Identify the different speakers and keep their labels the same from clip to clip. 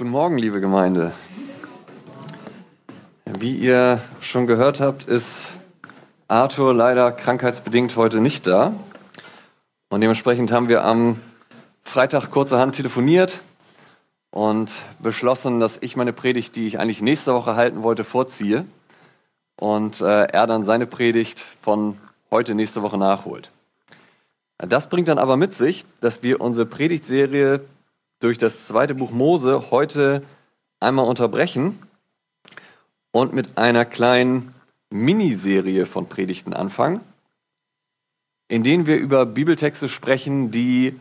Speaker 1: Guten Morgen, liebe Gemeinde. Wie ihr schon gehört habt, ist Arthur leider krankheitsbedingt heute nicht da. Und dementsprechend haben wir am Freitag kurzerhand telefoniert und beschlossen, dass ich meine Predigt, die ich eigentlich nächste Woche halten wollte, vorziehe und äh, er dann seine Predigt von heute nächste Woche nachholt. Das bringt dann aber mit sich, dass wir unsere Predigtserie durch das zweite Buch Mose heute einmal unterbrechen und mit einer kleinen Miniserie von Predigten anfangen, in denen wir über Bibeltexte sprechen, die,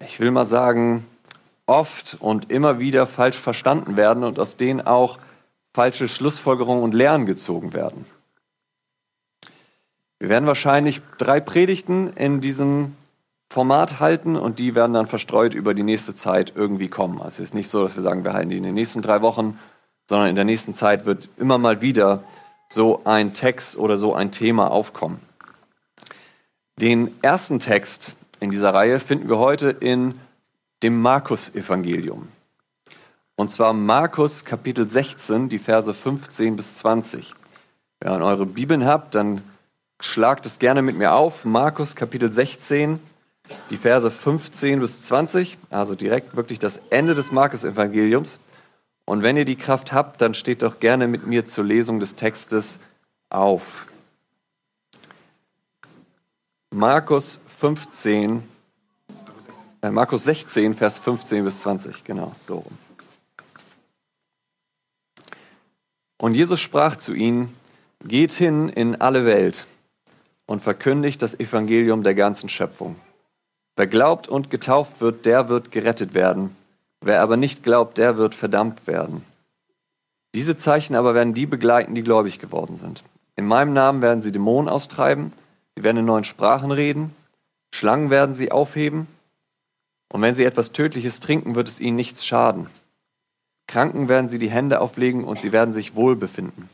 Speaker 1: ich will mal sagen, oft und immer wieder falsch verstanden werden und aus denen auch falsche Schlussfolgerungen und Lehren gezogen werden. Wir werden wahrscheinlich drei Predigten in diesem Format halten und die werden dann verstreut über die nächste Zeit irgendwie kommen. Also es ist nicht so, dass wir sagen, wir halten die in den nächsten drei Wochen, sondern in der nächsten Zeit wird immer mal wieder so ein Text oder so ein Thema aufkommen. Den ersten Text in dieser Reihe finden wir heute in dem Markus-Evangelium. Und zwar Markus Kapitel 16, die Verse 15 bis 20. Wenn ihr eure Bibeln habt, dann schlagt es gerne mit mir auf. Markus Kapitel 16, die Verse 15 bis 20, also direkt wirklich das Ende des Markus-Evangeliums. Und wenn ihr die Kraft habt, dann steht doch gerne mit mir zur Lesung des Textes auf. Markus 15, äh, Markus 16, Vers 15 bis 20, genau, so rum. Und Jesus sprach zu ihnen, geht hin in alle Welt und verkündigt das Evangelium der ganzen Schöpfung. Wer glaubt und getauft wird, der wird gerettet werden. Wer aber nicht glaubt, der wird verdammt werden. Diese Zeichen aber werden die begleiten, die gläubig geworden sind. In meinem Namen werden sie Dämonen austreiben, sie werden in neuen Sprachen reden, Schlangen werden sie aufheben, und wenn sie etwas Tödliches trinken, wird es ihnen nichts schaden. Kranken werden sie die Hände auflegen und sie werden sich wohl befinden.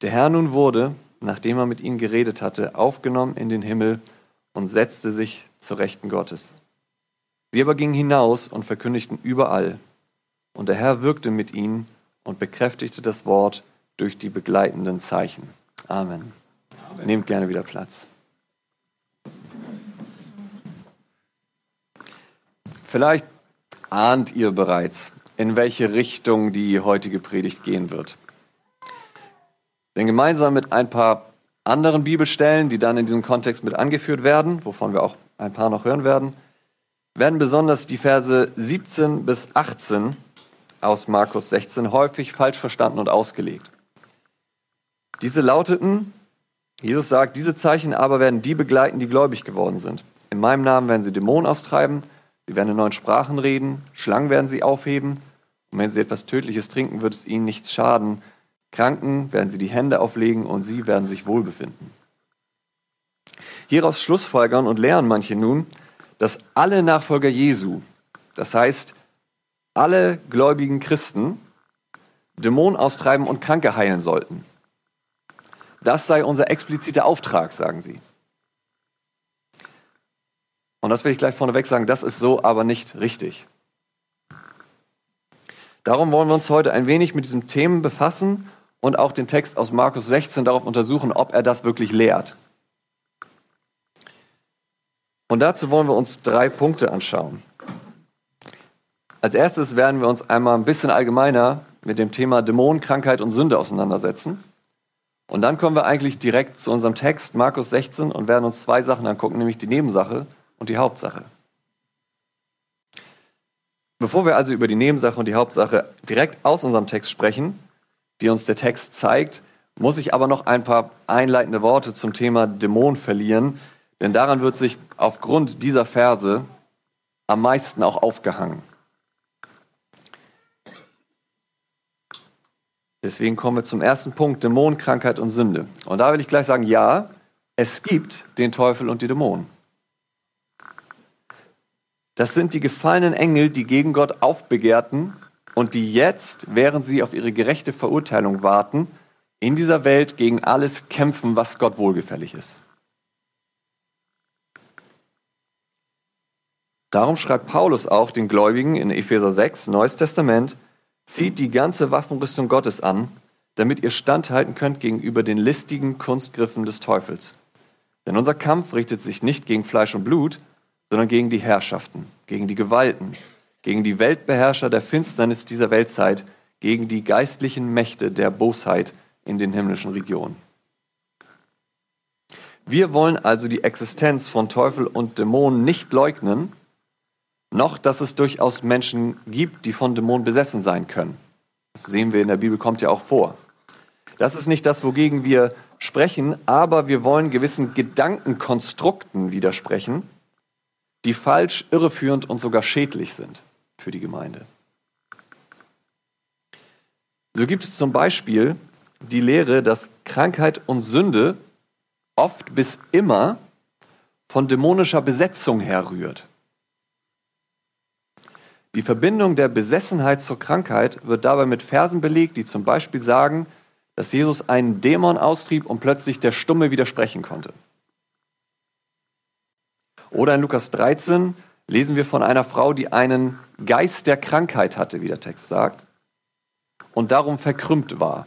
Speaker 1: Der Herr nun wurde, nachdem er mit ihnen geredet hatte, aufgenommen in den Himmel und setzte sich zur Rechten Gottes. Sie aber gingen hinaus und verkündigten überall. Und der Herr wirkte mit ihnen und bekräftigte das Wort durch die begleitenden Zeichen. Amen. Amen. Nehmt gerne wieder Platz. Vielleicht ahnt ihr bereits, in welche Richtung die heutige Predigt gehen wird. Denn gemeinsam mit ein paar anderen Bibelstellen, die dann in diesem Kontext mit angeführt werden, wovon wir auch ein paar noch hören werden, werden besonders die Verse 17 bis 18 aus Markus 16 häufig falsch verstanden und ausgelegt. Diese lauteten, Jesus sagt, diese Zeichen aber werden die begleiten, die gläubig geworden sind. In meinem Namen werden sie Dämonen austreiben, sie werden in neuen Sprachen reden, Schlangen werden sie aufheben, und wenn sie etwas Tödliches trinken, wird es ihnen nichts schaden. Kranken werden sie die Hände auflegen und sie werden sich wohlbefinden. Hieraus schlussfolgern und lehren manche nun, dass alle Nachfolger Jesu, das heißt alle gläubigen Christen, Dämonen austreiben und Kranke heilen sollten. Das sei unser expliziter Auftrag, sagen sie. Und das will ich gleich vorneweg sagen, das ist so aber nicht richtig. Darum wollen wir uns heute ein wenig mit diesem Themen befassen und auch den Text aus Markus 16 darauf untersuchen, ob er das wirklich lehrt. Und dazu wollen wir uns drei Punkte anschauen. Als erstes werden wir uns einmal ein bisschen allgemeiner mit dem Thema Dämonen, Krankheit und Sünde auseinandersetzen. Und dann kommen wir eigentlich direkt zu unserem Text, Markus 16, und werden uns zwei Sachen angucken, nämlich die Nebensache und die Hauptsache. Bevor wir also über die Nebensache und die Hauptsache direkt aus unserem Text sprechen, die uns der Text zeigt, muss ich aber noch ein paar einleitende Worte zum Thema Dämon verlieren, denn daran wird sich aufgrund dieser Verse am meisten auch aufgehangen. Deswegen kommen wir zum ersten Punkt, Dämon, Krankheit und Sünde. Und da will ich gleich sagen, ja, es gibt den Teufel und die Dämonen. Das sind die gefallenen Engel, die gegen Gott aufbegehrten und die jetzt, während sie auf ihre gerechte Verurteilung warten, in dieser Welt gegen alles kämpfen, was Gott wohlgefällig ist. Darum schreibt Paulus auch den Gläubigen in Epheser 6, Neues Testament, zieht die ganze Waffenrüstung Gottes an, damit ihr standhalten könnt gegenüber den listigen Kunstgriffen des Teufels. Denn unser Kampf richtet sich nicht gegen Fleisch und Blut, sondern gegen die Herrschaften, gegen die Gewalten, gegen die Weltbeherrscher der Finsternis dieser Weltzeit, gegen die geistlichen Mächte der Bosheit in den himmlischen Regionen. Wir wollen also die Existenz von Teufel und Dämonen nicht leugnen, noch dass es durchaus Menschen gibt, die von Dämonen besessen sein können. Das sehen wir in der Bibel, kommt ja auch vor. Das ist nicht das, wogegen wir sprechen, aber wir wollen gewissen Gedankenkonstrukten widersprechen, die falsch, irreführend und sogar schädlich sind für die Gemeinde. So gibt es zum Beispiel die Lehre, dass Krankheit und Sünde oft bis immer von dämonischer Besetzung herrührt. Die Verbindung der Besessenheit zur Krankheit wird dabei mit Versen belegt, die zum Beispiel sagen, dass Jesus einen Dämon austrieb und plötzlich der Stumme widersprechen konnte. Oder in Lukas 13 lesen wir von einer Frau, die einen Geist der Krankheit hatte, wie der Text sagt, und darum verkrümmt war.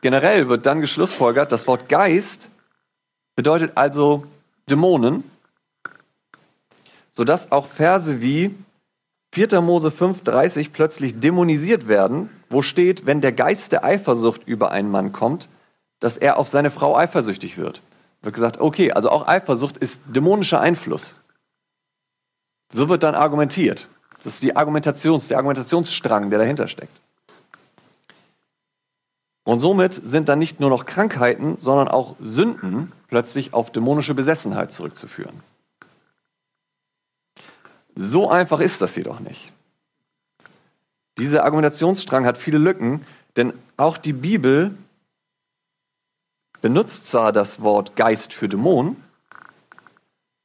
Speaker 1: Generell wird dann geschlussfolgert, das Wort Geist bedeutet also Dämonen, sodass auch Verse wie 4. Mose 5,30 plötzlich dämonisiert werden, wo steht, wenn der Geist der Eifersucht über einen Mann kommt, dass er auf seine Frau eifersüchtig wird. Wird gesagt, okay, also auch Eifersucht ist dämonischer Einfluss. So wird dann argumentiert. Das ist die Argumentations, der Argumentationsstrang, der dahinter steckt. Und somit sind dann nicht nur noch Krankheiten, sondern auch Sünden plötzlich auf dämonische Besessenheit zurückzuführen. So einfach ist das jedoch nicht. Dieser Argumentationsstrang hat viele Lücken, denn auch die Bibel benutzt zwar das Wort Geist für Dämonen,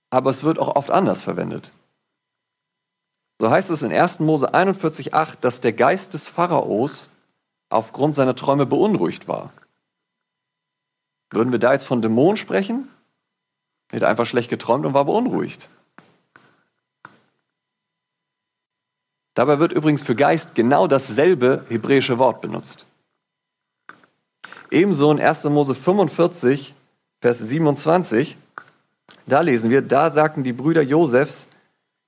Speaker 1: aber es wird auch oft anders verwendet. So heißt es in 1. Mose 41,8, dass der Geist des Pharaos aufgrund seiner Träume beunruhigt war. Würden wir da jetzt von Dämonen sprechen? Er hat einfach schlecht geträumt und war beunruhigt. Dabei wird übrigens für Geist genau dasselbe hebräische Wort benutzt. Ebenso in 1. Mose 45, Vers 27, da lesen wir, da sagten die Brüder Josefs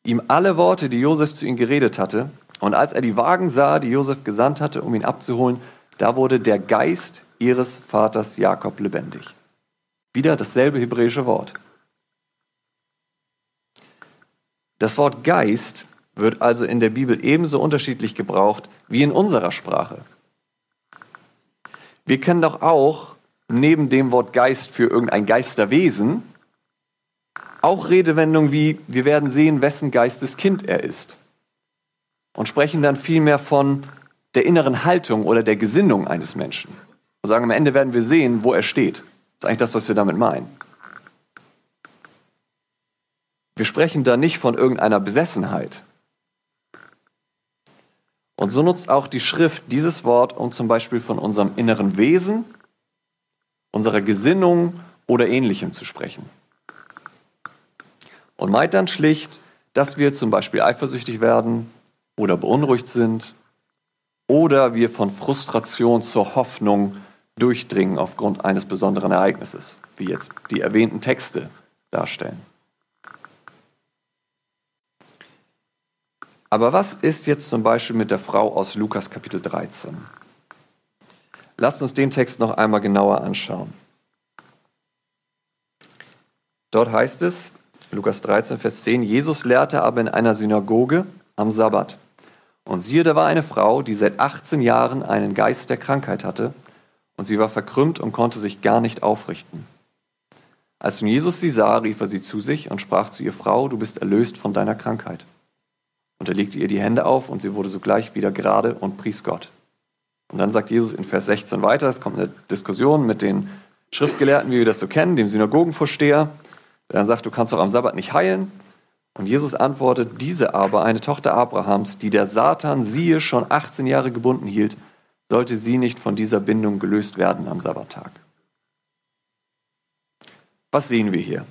Speaker 1: ihm alle Worte, die Josef zu ihnen geredet hatte, und als er die Wagen sah, die Josef gesandt hatte, um ihn abzuholen, da wurde der Geist ihres Vaters Jakob lebendig. Wieder dasselbe hebräische Wort. Das Wort Geist wird also in der Bibel ebenso unterschiedlich gebraucht wie in unserer Sprache. Wir kennen doch auch neben dem Wort Geist für irgendein Geisterwesen auch Redewendungen wie wir werden sehen, wessen Geistes Kind er ist und sprechen dann vielmehr von der inneren Haltung oder der Gesinnung eines Menschen. Und sagen, am Ende werden wir sehen, wo er steht. Das ist eigentlich das, was wir damit meinen. Wir sprechen da nicht von irgendeiner Besessenheit. Und so nutzt auch die Schrift dieses Wort, um zum Beispiel von unserem inneren Wesen, unserer Gesinnung oder ähnlichem zu sprechen. Und meint dann schlicht, dass wir zum Beispiel eifersüchtig werden, oder beunruhigt sind oder wir von Frustration zur Hoffnung durchdringen aufgrund eines besonderen Ereignisses, wie jetzt die erwähnten Texte darstellen. Aber was ist jetzt zum Beispiel mit der Frau aus Lukas Kapitel 13? Lasst uns den Text noch einmal genauer anschauen. Dort heißt es, Lukas 13, Vers 10, Jesus lehrte aber in einer Synagoge am Sabbat. Und siehe, da war eine Frau, die seit 18 Jahren einen Geist der Krankheit hatte, und sie war verkrümmt und konnte sich gar nicht aufrichten. Als nun Jesus sie sah, rief er sie zu sich und sprach zu ihr, Frau, du bist erlöst von deiner Krankheit. Und er legte ihr die Hände auf, und sie wurde sogleich wieder gerade und pries Gott. Und dann sagt Jesus in Vers 16 weiter, es kommt eine Diskussion mit den Schriftgelehrten, wie wir das so kennen, dem Synagogenvorsteher, der dann sagt, du kannst doch am Sabbat nicht heilen. Und Jesus antwortet, diese aber, eine Tochter Abrahams, die der Satan siehe schon 18 Jahre gebunden hielt, sollte sie nicht von dieser Bindung gelöst werden am Sabbattag. Was sehen wir hier?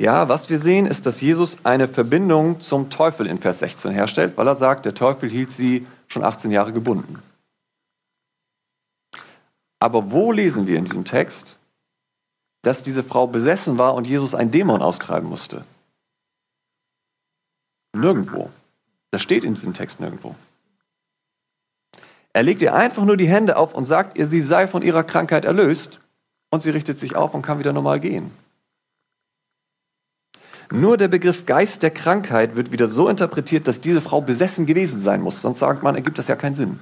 Speaker 1: Ja, was wir sehen, ist, dass Jesus eine Verbindung zum Teufel in Vers 16 herstellt, weil er sagt, der Teufel hielt sie schon 18 Jahre gebunden. Aber wo lesen wir in diesem Text, dass diese Frau besessen war und Jesus einen Dämon austreiben musste? Nirgendwo. Das steht in diesem Text nirgendwo. Er legt ihr einfach nur die Hände auf und sagt ihr, sie sei von ihrer Krankheit erlöst und sie richtet sich auf und kann wieder normal gehen. Nur der Begriff Geist der Krankheit wird wieder so interpretiert, dass diese Frau besessen gewesen sein muss. Sonst sagt man, ergibt das ja keinen Sinn.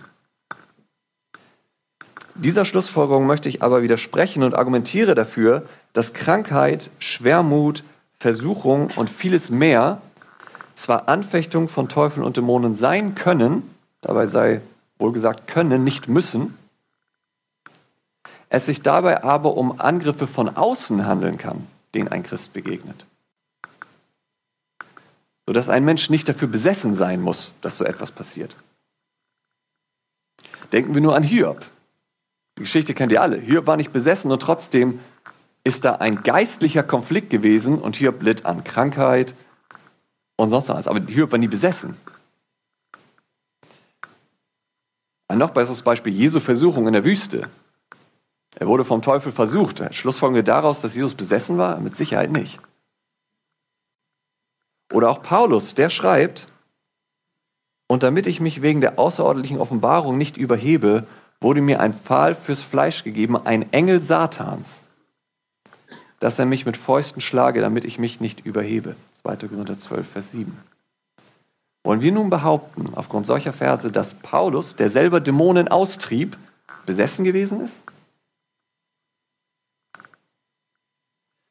Speaker 1: Dieser Schlussfolgerung möchte ich aber widersprechen und argumentiere dafür, dass Krankheit, Schwermut, Versuchung und vieles mehr zwar Anfechtung von Teufeln und Dämonen sein können, dabei sei wohlgesagt können, nicht müssen, es sich dabei aber um Angriffe von außen handeln kann, denen ein Christ begegnet sodass ein Mensch nicht dafür besessen sein muss, dass so etwas passiert. Denken wir nur an Hiob. Die Geschichte kennt ihr alle. Hiob war nicht besessen und trotzdem ist da ein geistlicher Konflikt gewesen und Hiob litt an Krankheit und sonst was. Aber Hiob war nie besessen. Ein noch besseres Beispiel, Jesu Versuchung in der Wüste. Er wurde vom Teufel versucht. Schlussfolgern wir daraus, dass Jesus besessen war? Mit Sicherheit nicht. Oder auch Paulus, der schreibt, und damit ich mich wegen der außerordentlichen Offenbarung nicht überhebe, wurde mir ein Pfahl fürs Fleisch gegeben, ein Engel Satans, dass er mich mit Fäusten schlage, damit ich mich nicht überhebe. 2. Korinther 12, Vers 7. Wollen wir nun behaupten, aufgrund solcher Verse, dass Paulus, der selber Dämonen austrieb, besessen gewesen ist?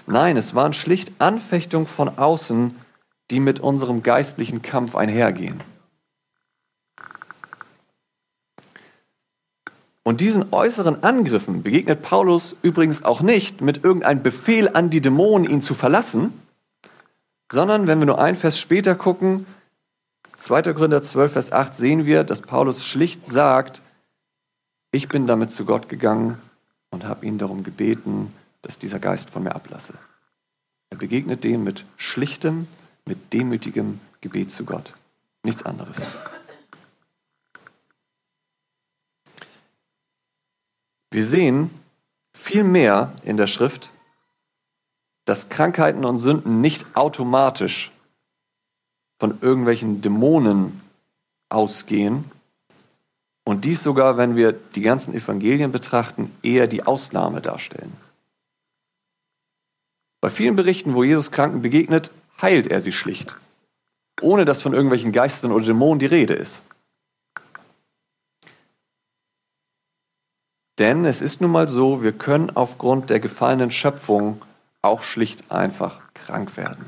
Speaker 1: Nein, es waren schlicht Anfechtungen von außen, die mit unserem geistlichen Kampf einhergehen. Und diesen äußeren Angriffen begegnet Paulus übrigens auch nicht mit irgendeinem Befehl an die Dämonen, ihn zu verlassen, sondern wenn wir nur ein Vers später gucken, 2. Korinther 12, Vers 8, sehen wir, dass Paulus schlicht sagt, ich bin damit zu Gott gegangen und habe ihn darum gebeten, dass dieser Geist von mir ablasse. Er begegnet dem mit schlichtem, mit demütigem Gebet zu Gott. Nichts anderes. Wir sehen viel mehr in der Schrift, dass Krankheiten und Sünden nicht automatisch von irgendwelchen Dämonen ausgehen und dies sogar, wenn wir die ganzen Evangelien betrachten, eher die Ausnahme darstellen. Bei vielen Berichten, wo Jesus Kranken begegnet, heilt er sie schlicht, ohne dass von irgendwelchen Geistern oder Dämonen die Rede ist. Denn es ist nun mal so, wir können aufgrund der gefallenen Schöpfung auch schlicht einfach krank werden.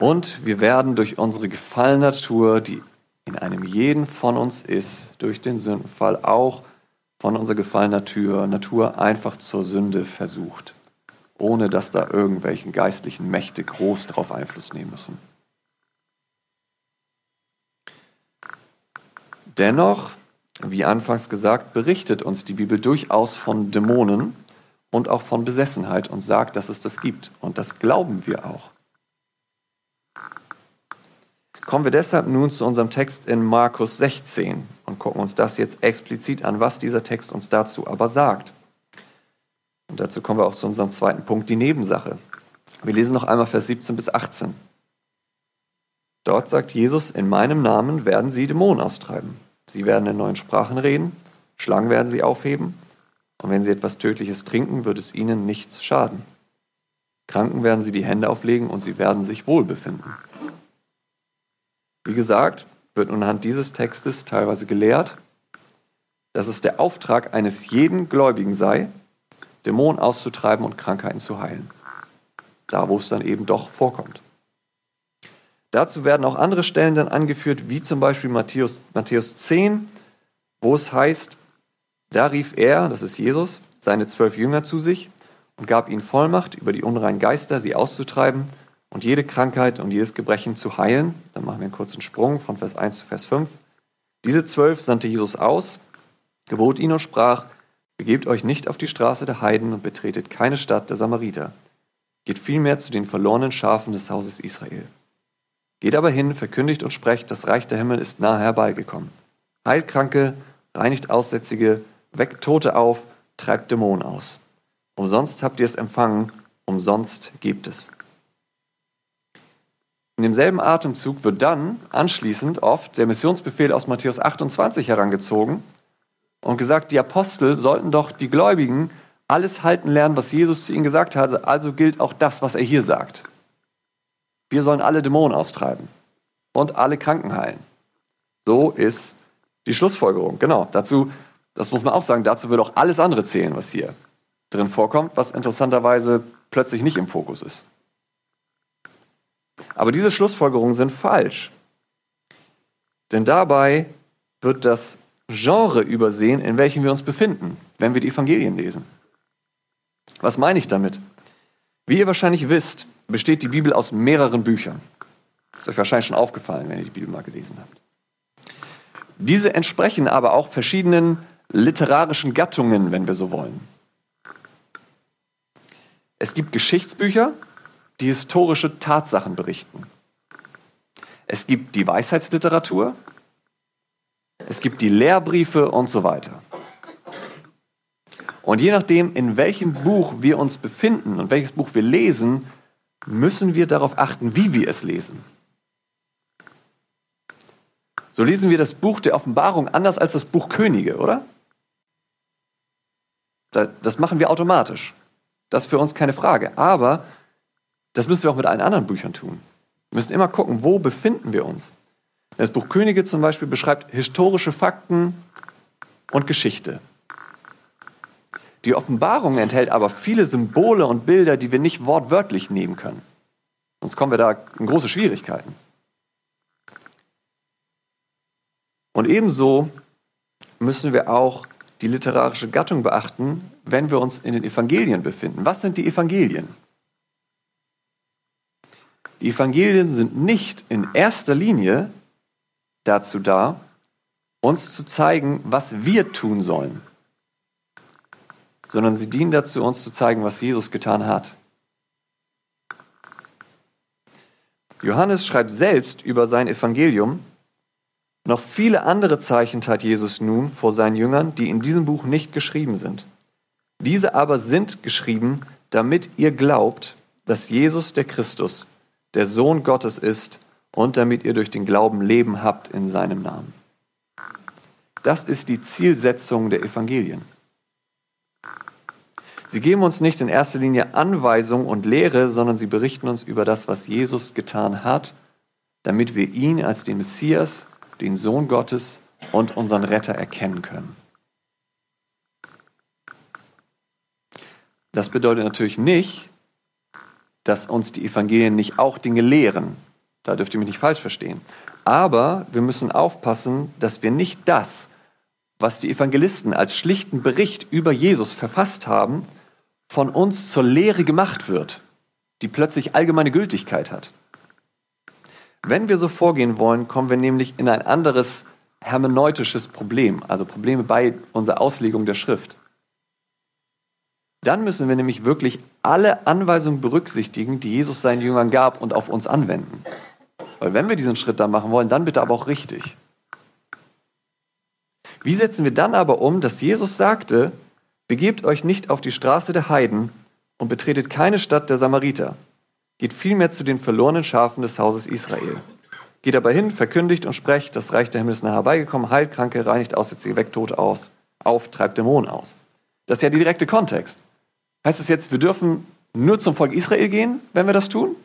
Speaker 1: Und wir werden durch unsere gefallene Natur, die in einem jeden von uns ist, durch den Sündenfall auch von unserer gefallenen Natur, Natur einfach zur Sünde versucht ohne dass da irgendwelchen geistlichen Mächte groß darauf Einfluss nehmen müssen. Dennoch, wie anfangs gesagt, berichtet uns die Bibel durchaus von Dämonen und auch von Besessenheit und sagt, dass es das gibt. Und das glauben wir auch. Kommen wir deshalb nun zu unserem Text in Markus 16 und gucken uns das jetzt explizit an, was dieser Text uns dazu aber sagt. Und dazu kommen wir auch zu unserem zweiten Punkt, die Nebensache. Wir lesen noch einmal Vers 17 bis 18. Dort sagt Jesus, in meinem Namen werden sie Dämonen austreiben. Sie werden in neuen Sprachen reden, Schlangen werden sie aufheben, und wenn sie etwas Tödliches trinken, wird es ihnen nichts schaden. Kranken werden sie die Hände auflegen und sie werden sich wohl befinden. Wie gesagt, wird nun anhand dieses Textes teilweise gelehrt, dass es der Auftrag eines jeden Gläubigen sei, Dämonen auszutreiben und Krankheiten zu heilen. Da, wo es dann eben doch vorkommt. Dazu werden auch andere Stellen dann angeführt, wie zum Beispiel Matthäus, Matthäus 10, wo es heißt, da rief er, das ist Jesus, seine zwölf Jünger zu sich und gab ihnen Vollmacht, über die unreinen Geister sie auszutreiben und jede Krankheit und jedes Gebrechen zu heilen. Dann machen wir einen kurzen Sprung von Vers 1 zu Vers 5. Diese zwölf sandte Jesus aus, gebot ihnen und sprach, Begebt euch nicht auf die Straße der Heiden und betretet keine Stadt der Samariter. Geht vielmehr zu den verlorenen Schafen des Hauses Israel. Geht aber hin, verkündigt und sprecht, das Reich der Himmel ist nahe herbeigekommen. Heilt Kranke, reinigt Aussätzige, weckt Tote auf, treibt Dämonen aus. Umsonst habt ihr es empfangen, umsonst gebt es. In demselben Atemzug wird dann anschließend oft der Missionsbefehl aus Matthäus 28 herangezogen und gesagt, die Apostel sollten doch die Gläubigen alles halten lernen, was Jesus zu ihnen gesagt hat. Also gilt auch das, was er hier sagt. Wir sollen alle Dämonen austreiben und alle Kranken heilen. So ist die Schlussfolgerung. Genau, dazu, das muss man auch sagen, dazu wird auch alles andere zählen, was hier drin vorkommt, was interessanterweise plötzlich nicht im Fokus ist. Aber diese Schlussfolgerungen sind falsch. Denn dabei wird das Genre übersehen, in welchem wir uns befinden, wenn wir die Evangelien lesen. Was meine ich damit? Wie ihr wahrscheinlich wisst, besteht die Bibel aus mehreren Büchern. Ist euch wahrscheinlich schon aufgefallen, wenn ihr die Bibel mal gelesen habt. Diese entsprechen aber auch verschiedenen literarischen Gattungen, wenn wir so wollen. Es gibt Geschichtsbücher, die historische Tatsachen berichten. Es gibt die Weisheitsliteratur, es gibt die Lehrbriefe und so weiter. Und je nachdem, in welchem Buch wir uns befinden und welches Buch wir lesen, müssen wir darauf achten, wie wir es lesen. So lesen wir das Buch der Offenbarung anders als das Buch Könige, oder? Das machen wir automatisch. Das ist für uns keine Frage. Aber das müssen wir auch mit allen anderen Büchern tun. Wir müssen immer gucken, wo befinden wir uns. Das Buch Könige zum Beispiel beschreibt historische Fakten und Geschichte. Die Offenbarung enthält aber viele Symbole und Bilder, die wir nicht wortwörtlich nehmen können. Sonst kommen wir da in große Schwierigkeiten. Und ebenso müssen wir auch die literarische Gattung beachten, wenn wir uns in den Evangelien befinden. Was sind die Evangelien? Die Evangelien sind nicht in erster Linie dazu da, uns zu zeigen, was wir tun sollen, sondern sie dienen dazu, uns zu zeigen, was Jesus getan hat. Johannes schreibt selbst über sein Evangelium, noch viele andere Zeichen tat Jesus nun vor seinen Jüngern, die in diesem Buch nicht geschrieben sind. Diese aber sind geschrieben, damit ihr glaubt, dass Jesus der Christus, der Sohn Gottes ist und damit ihr durch den Glauben Leben habt in seinem Namen. Das ist die Zielsetzung der Evangelien. Sie geben uns nicht in erster Linie Anweisung und Lehre, sondern sie berichten uns über das, was Jesus getan hat, damit wir ihn als den Messias, den Sohn Gottes und unseren Retter erkennen können. Das bedeutet natürlich nicht, dass uns die Evangelien nicht auch Dinge lehren. Da dürft ihr mich nicht falsch verstehen. Aber wir müssen aufpassen, dass wir nicht das, was die Evangelisten als schlichten Bericht über Jesus verfasst haben, von uns zur Lehre gemacht wird, die plötzlich allgemeine Gültigkeit hat. Wenn wir so vorgehen wollen, kommen wir nämlich in ein anderes hermeneutisches Problem, also Probleme bei unserer Auslegung der Schrift. Dann müssen wir nämlich wirklich alle Anweisungen berücksichtigen, die Jesus seinen Jüngern gab und auf uns anwenden. Weil wenn wir diesen Schritt dann machen wollen, dann bitte aber auch richtig. Wie setzen wir dann aber um, dass Jesus sagte, begebt euch nicht auf die Straße der Heiden und betretet keine Stadt der Samariter. Geht vielmehr zu den verlorenen Schafen des Hauses Israel. Geht aber hin, verkündigt und sprecht, das Reich der Himmel ist nahe herbeigekommen, heilt Kranke, reinigt Aussätzige, weckt Tote aus, auf, treibt Dämonen aus. Das ist ja der direkte Kontext. Heißt es jetzt, wir dürfen nur zum Volk Israel gehen, wenn wir das tun?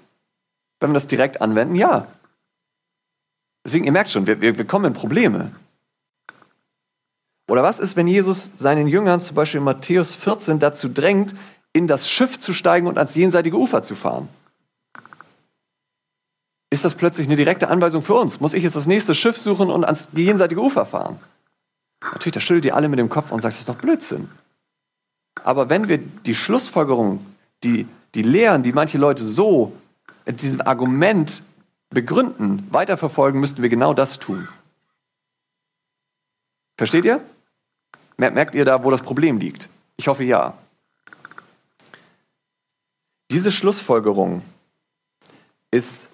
Speaker 1: Wenn wir das direkt anwenden? Ja. Deswegen, ihr merkt schon, wir, wir, wir kommen in Probleme. Oder was ist, wenn Jesus seinen Jüngern zum Beispiel in Matthäus 14 dazu drängt, in das Schiff zu steigen und ans jenseitige Ufer zu fahren? Ist das plötzlich eine direkte Anweisung für uns? Muss ich jetzt das nächste Schiff suchen und ans jenseitige Ufer fahren? Natürlich, da schüttelt ihr alle mit dem Kopf und sagt, das ist doch Blödsinn. Aber wenn wir die Schlussfolgerung, die, die Lehren, die manche Leute so in diesem Argument begründen, weiterverfolgen, müssten wir genau das tun. Versteht ihr? Merkt ihr da, wo das Problem liegt? Ich hoffe ja. Diese Schlussfolgerung ist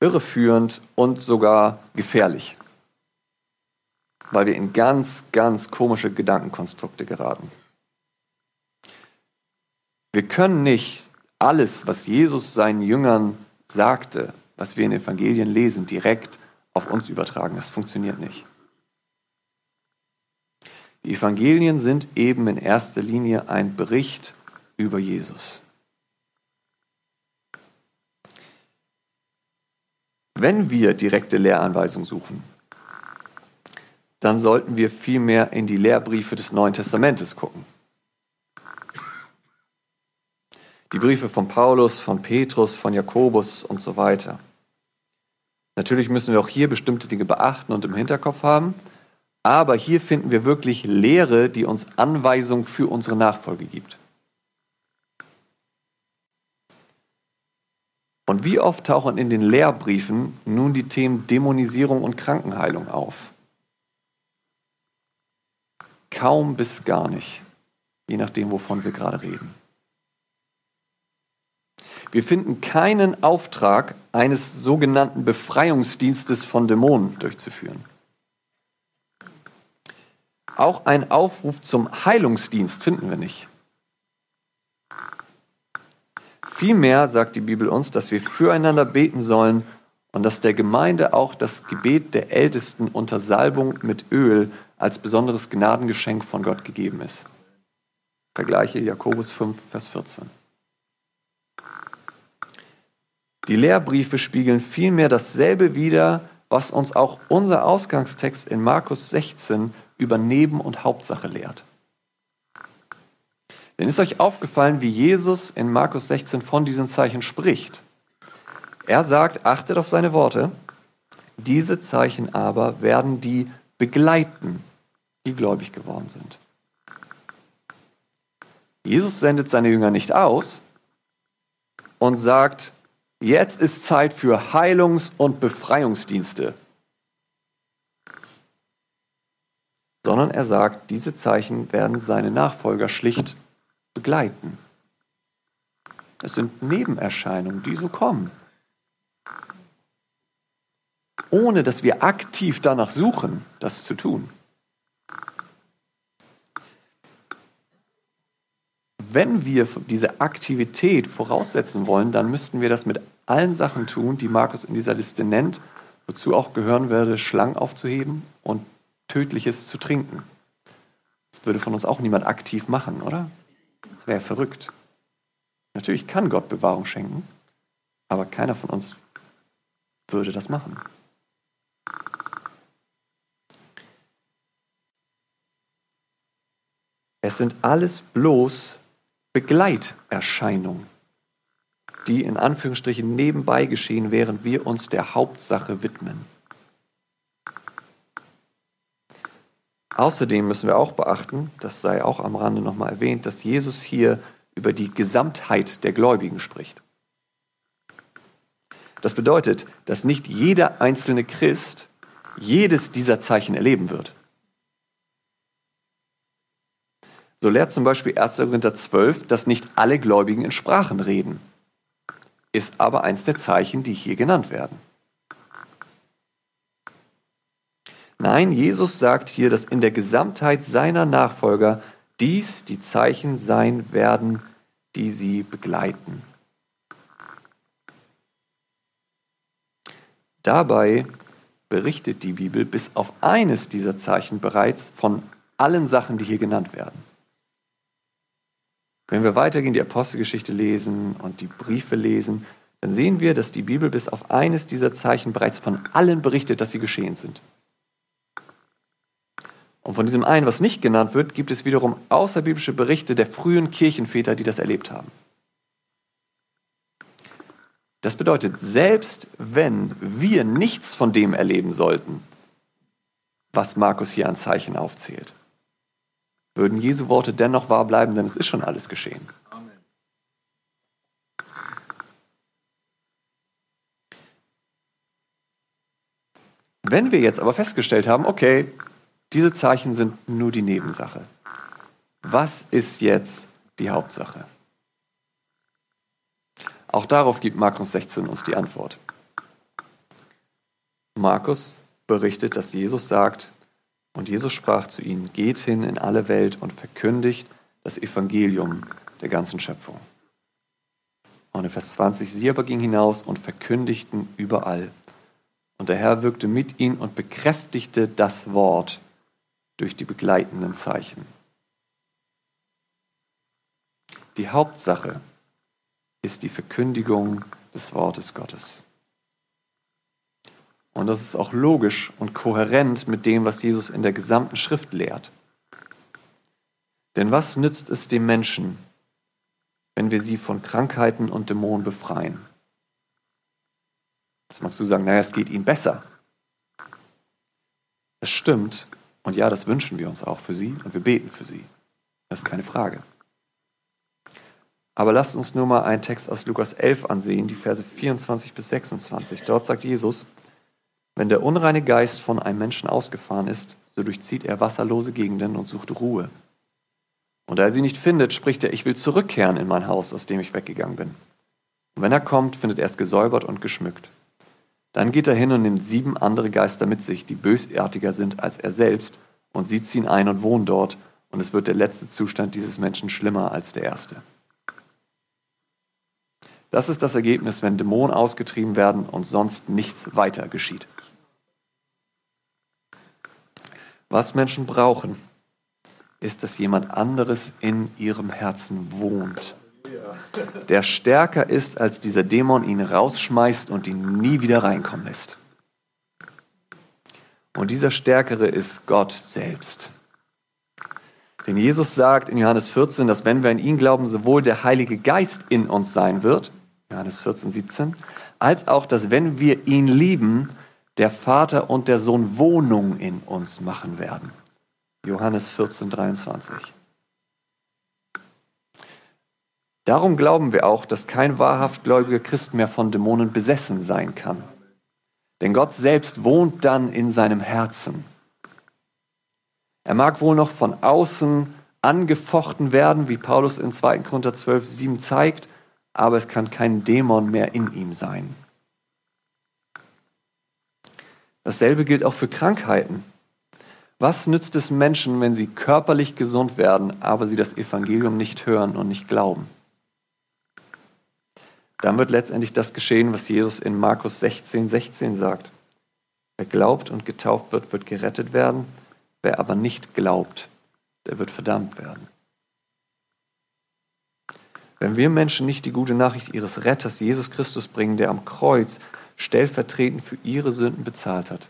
Speaker 1: irreführend und sogar gefährlich, weil wir in ganz, ganz komische Gedankenkonstrukte geraten. Wir können nicht alles, was Jesus seinen Jüngern sagte, was wir in Evangelien lesen, direkt auf uns übertragen. Das funktioniert nicht. Die Evangelien sind eben in erster Linie ein Bericht über Jesus. Wenn wir direkte Lehranweisungen suchen, dann sollten wir vielmehr in die Lehrbriefe des Neuen Testamentes gucken. Die Briefe von Paulus, von Petrus, von Jakobus und so weiter. Natürlich müssen wir auch hier bestimmte Dinge beachten und im Hinterkopf haben, aber hier finden wir wirklich Lehre, die uns Anweisung für unsere Nachfolge gibt. Und wie oft tauchen in den Lehrbriefen nun die Themen Dämonisierung und Krankenheilung auf? Kaum bis gar nicht, je nachdem, wovon wir gerade reden. Wir finden keinen Auftrag eines sogenannten Befreiungsdienstes von Dämonen durchzuführen. Auch einen Aufruf zum Heilungsdienst finden wir nicht. Vielmehr sagt die Bibel uns, dass wir füreinander beten sollen und dass der Gemeinde auch das Gebet der Ältesten unter Salbung mit Öl als besonderes Gnadengeschenk von Gott gegeben ist. Vergleiche Jakobus 5, Vers 14. Die Lehrbriefe spiegeln vielmehr dasselbe wider, was uns auch unser Ausgangstext in Markus 16 über Neben- und Hauptsache lehrt. Denn ist euch aufgefallen, wie Jesus in Markus 16 von diesen Zeichen spricht? Er sagt, achtet auf seine Worte, diese Zeichen aber werden die begleiten, die gläubig geworden sind. Jesus sendet seine Jünger nicht aus und sagt, Jetzt ist Zeit für Heilungs- und Befreiungsdienste. Sondern er sagt, diese Zeichen werden seine Nachfolger schlicht begleiten. Es sind Nebenerscheinungen, die so kommen. Ohne dass wir aktiv danach suchen, das zu tun. Wenn wir diese Aktivität voraussetzen wollen, dann müssten wir das mit allen Sachen tun, die Markus in dieser Liste nennt, wozu auch gehören würde, Schlangen aufzuheben und Tödliches zu trinken. Das würde von uns auch niemand aktiv machen, oder? Das wäre verrückt. Natürlich kann Gott Bewahrung schenken, aber keiner von uns würde das machen. Es sind alles bloß Begleiterscheinung, die in Anführungsstrichen nebenbei geschehen, während wir uns der Hauptsache widmen. Außerdem müssen wir auch beachten, das sei auch am Rande nochmal erwähnt, dass Jesus hier über die Gesamtheit der Gläubigen spricht. Das bedeutet, dass nicht jeder einzelne Christ jedes dieser Zeichen erleben wird. So lehrt zum Beispiel 1. Korinther 12, dass nicht alle Gläubigen in Sprachen reden. Ist aber eins der Zeichen, die hier genannt werden. Nein, Jesus sagt hier, dass in der Gesamtheit seiner Nachfolger dies die Zeichen sein werden, die sie begleiten. Dabei berichtet die Bibel bis auf eines dieser Zeichen bereits von allen Sachen, die hier genannt werden. Wenn wir weitergehen, die Apostelgeschichte lesen und die Briefe lesen, dann sehen wir, dass die Bibel bis auf eines dieser Zeichen bereits von allen berichtet, dass sie geschehen sind. Und von diesem einen, was nicht genannt wird, gibt es wiederum außerbiblische Berichte der frühen Kirchenväter, die das erlebt haben. Das bedeutet, selbst wenn wir nichts von dem erleben sollten, was Markus hier an Zeichen aufzählt, würden Jesu Worte dennoch wahr bleiben, denn es ist schon alles geschehen. Wenn wir jetzt aber festgestellt haben, okay, Diese Zeichen sind nur die Nebensache. Was ist jetzt die Hauptsache? Auch darauf gibt Markus 16 uns die Antwort. Markus berichtet, dass Jesus sagt, und Jesus sprach zu ihnen, geht hin in alle Welt und verkündigt das Evangelium der ganzen Schöpfung. Und in Vers 20, sie aber gingen hinaus und verkündigten überall. Und der Herr wirkte mit ihnen und bekräftigte das Wort durch die begleitenden Zeichen. Die Hauptsache ist die Verkündigung des Wortes Gottes. Und das ist auch logisch und kohärent mit dem, was Jesus in der gesamten Schrift lehrt. Denn was nützt es dem Menschen, wenn wir sie von Krankheiten und Dämonen befreien? Jetzt magst du sagen, naja, es geht ihnen besser. Das stimmt. Und ja, das wünschen wir uns auch für sie und wir beten für sie. Das ist keine Frage. Aber lasst uns nur mal einen Text aus Lukas 11 ansehen, die Verse 24 bis 26. Dort sagt Jesus, wenn der unreine Geist von einem Menschen ausgefahren ist, so durchzieht er wasserlose Gegenden und sucht Ruhe. Und da er sie nicht findet, spricht er, ich will zurückkehren in mein Haus, aus dem ich weggegangen bin. Und wenn er kommt, findet er es gesäubert und geschmückt. Dann geht er hin und nimmt sieben andere Geister mit sich, die bösartiger sind als er selbst, und sie ziehen ein und wohnen dort, und es wird der letzte Zustand dieses Menschen schlimmer als der erste. Das ist das Ergebnis, wenn Dämonen ausgetrieben werden und sonst nichts weiter geschieht. Was Menschen brauchen, ist, dass jemand anderes in ihrem Herzen wohnt, der stärker ist, als dieser Dämon ihn rausschmeißt und ihn nie wieder reinkommen lässt. Und dieser Stärkere ist Gott selbst. Denn Jesus sagt in Johannes 14, dass wenn wir an ihn glauben, sowohl der Heilige Geist in uns sein wird, Johannes 14, 17, als auch, dass wenn wir ihn lieben, der Vater und der Sohn Wohnung in uns machen werden. Johannes 14, 23. Darum glauben wir auch, dass kein wahrhaft gläubiger Christ mehr von Dämonen besessen sein kann. Denn Gott selbst wohnt dann in seinem Herzen. Er mag wohl noch von außen angefochten werden, wie Paulus in 2. Korinther 12, 7 zeigt, aber es kann kein Dämon mehr in ihm sein. Dasselbe gilt auch für Krankheiten. Was nützt es Menschen, wenn sie körperlich gesund werden, aber sie das Evangelium nicht hören und nicht glauben? Dann wird letztendlich das geschehen, was Jesus in Markus 16, 16 sagt. Wer glaubt und getauft wird, wird gerettet werden. Wer aber nicht glaubt, der wird verdammt werden. Wenn wir Menschen nicht die gute Nachricht ihres Retters Jesus Christus bringen, der am Kreuz stellvertretend für ihre Sünden bezahlt hat,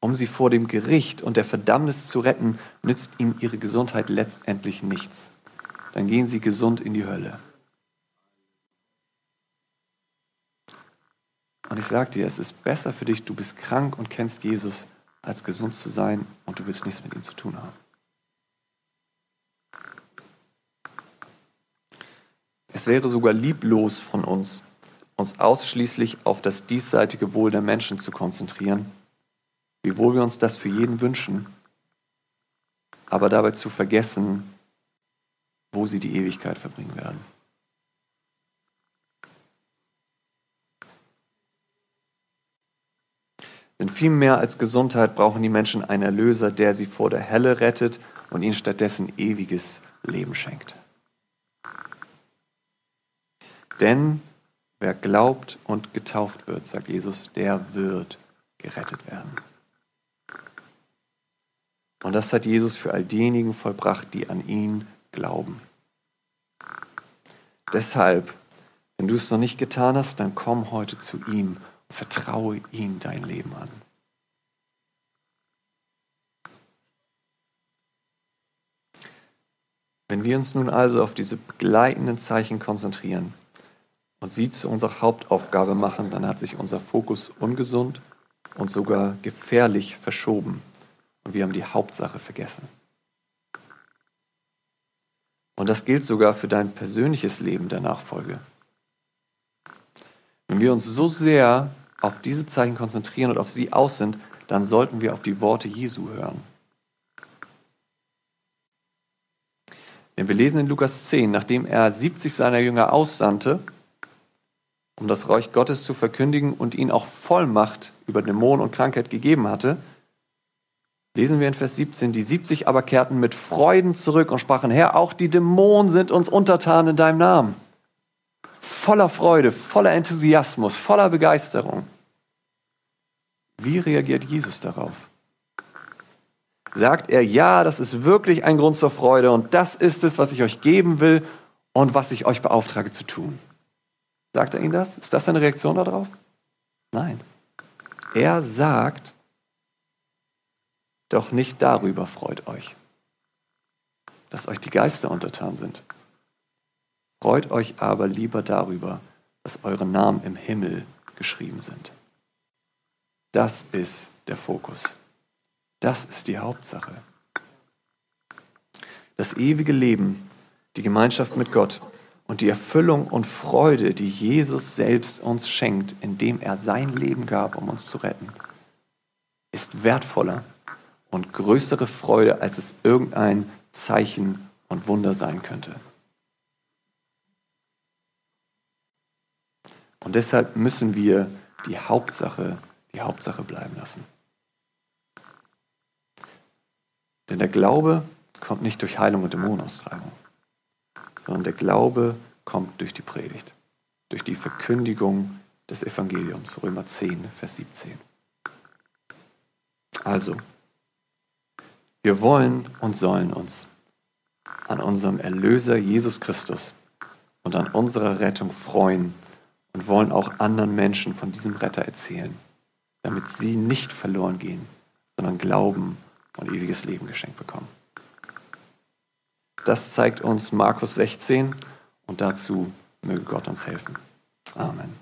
Speaker 1: um sie vor dem Gericht und der Verdammnis zu retten, nützt ihnen ihre Gesundheit letztendlich nichts. Dann gehen sie gesund in die Hölle. Und ich sage dir, es ist besser für dich, du bist krank und kennst Jesus, als gesund zu sein und du willst nichts mit ihm zu tun haben. Es wäre sogar lieblos von uns, uns ausschließlich auf das diesseitige Wohl der Menschen zu konzentrieren, wiewohl wir uns das für jeden wünschen, aber dabei zu vergessen, wo sie die Ewigkeit verbringen werden. Denn viel mehr als Gesundheit brauchen die Menschen einen Erlöser, der sie vor der Helle rettet und ihnen stattdessen ewiges Leben schenkt. Denn wer glaubt und getauft wird, sagt Jesus, der wird gerettet werden. Und das hat Jesus für all diejenigen vollbracht, die an ihn glauben. Deshalb, wenn du es noch nicht getan hast, dann komm heute zu ihm und vertraue ihm dein Leben an. Wenn wir uns nun also auf diese begleitenden Zeichen konzentrieren, und sie zu unserer Hauptaufgabe machen, dann hat sich unser Fokus ungesund und sogar gefährlich verschoben. Und wir haben die Hauptsache vergessen. Und das gilt sogar für dein persönliches Leben der Nachfolge. Wenn wir uns so sehr auf diese Zeichen konzentrieren und auf sie aus sind, dann sollten wir auf die Worte Jesu hören. Denn wir lesen in Lukas 10, nachdem er 70 seiner Jünger aussandte, um das Reich Gottes zu verkündigen und ihnen auch Vollmacht über Dämonen und Krankheit gegeben hatte, lesen wir in Vers 17, die 70 aber kehrten mit Freuden zurück und sprachen, Herr, auch die Dämonen sind uns untertan in deinem Namen. Voller Freude, voller Enthusiasmus, voller Begeisterung. Wie reagiert Jesus darauf? Sagt er, ja, das ist wirklich ein Grund zur Freude und das ist es, was ich euch geben will und was ich euch beauftrage zu tun. Sagt er Ihnen das? Ist das seine Reaktion darauf? Nein. Er sagt, doch nicht darüber freut euch, dass euch die Geister untertan sind. Freut euch aber lieber darüber, dass eure Namen im Himmel geschrieben sind. Das ist der Fokus. Das ist die Hauptsache. Das ewige Leben, die Gemeinschaft mit Gott und die Erfüllung und Freude, die Jesus selbst uns schenkt, indem er sein Leben gab, um uns zu retten, ist wertvoller und größere Freude, als es irgendein Zeichen und Wunder sein könnte. Und deshalb müssen wir die Hauptsache, die Hauptsache bleiben lassen. Denn der Glaube kommt nicht durch Heilung und Dämonenaustreibung sondern der Glaube kommt durch die Predigt, durch die Verkündigung des Evangeliums, Römer 10, Vers 17. Also, wir wollen und sollen uns an unserem Erlöser Jesus Christus und an unserer Rettung freuen und wollen auch anderen Menschen von diesem Retter erzählen, damit sie nicht verloren gehen, sondern Glauben und ewiges Leben geschenkt bekommen. Das zeigt uns Markus 16 und dazu möge Gott uns helfen. Amen.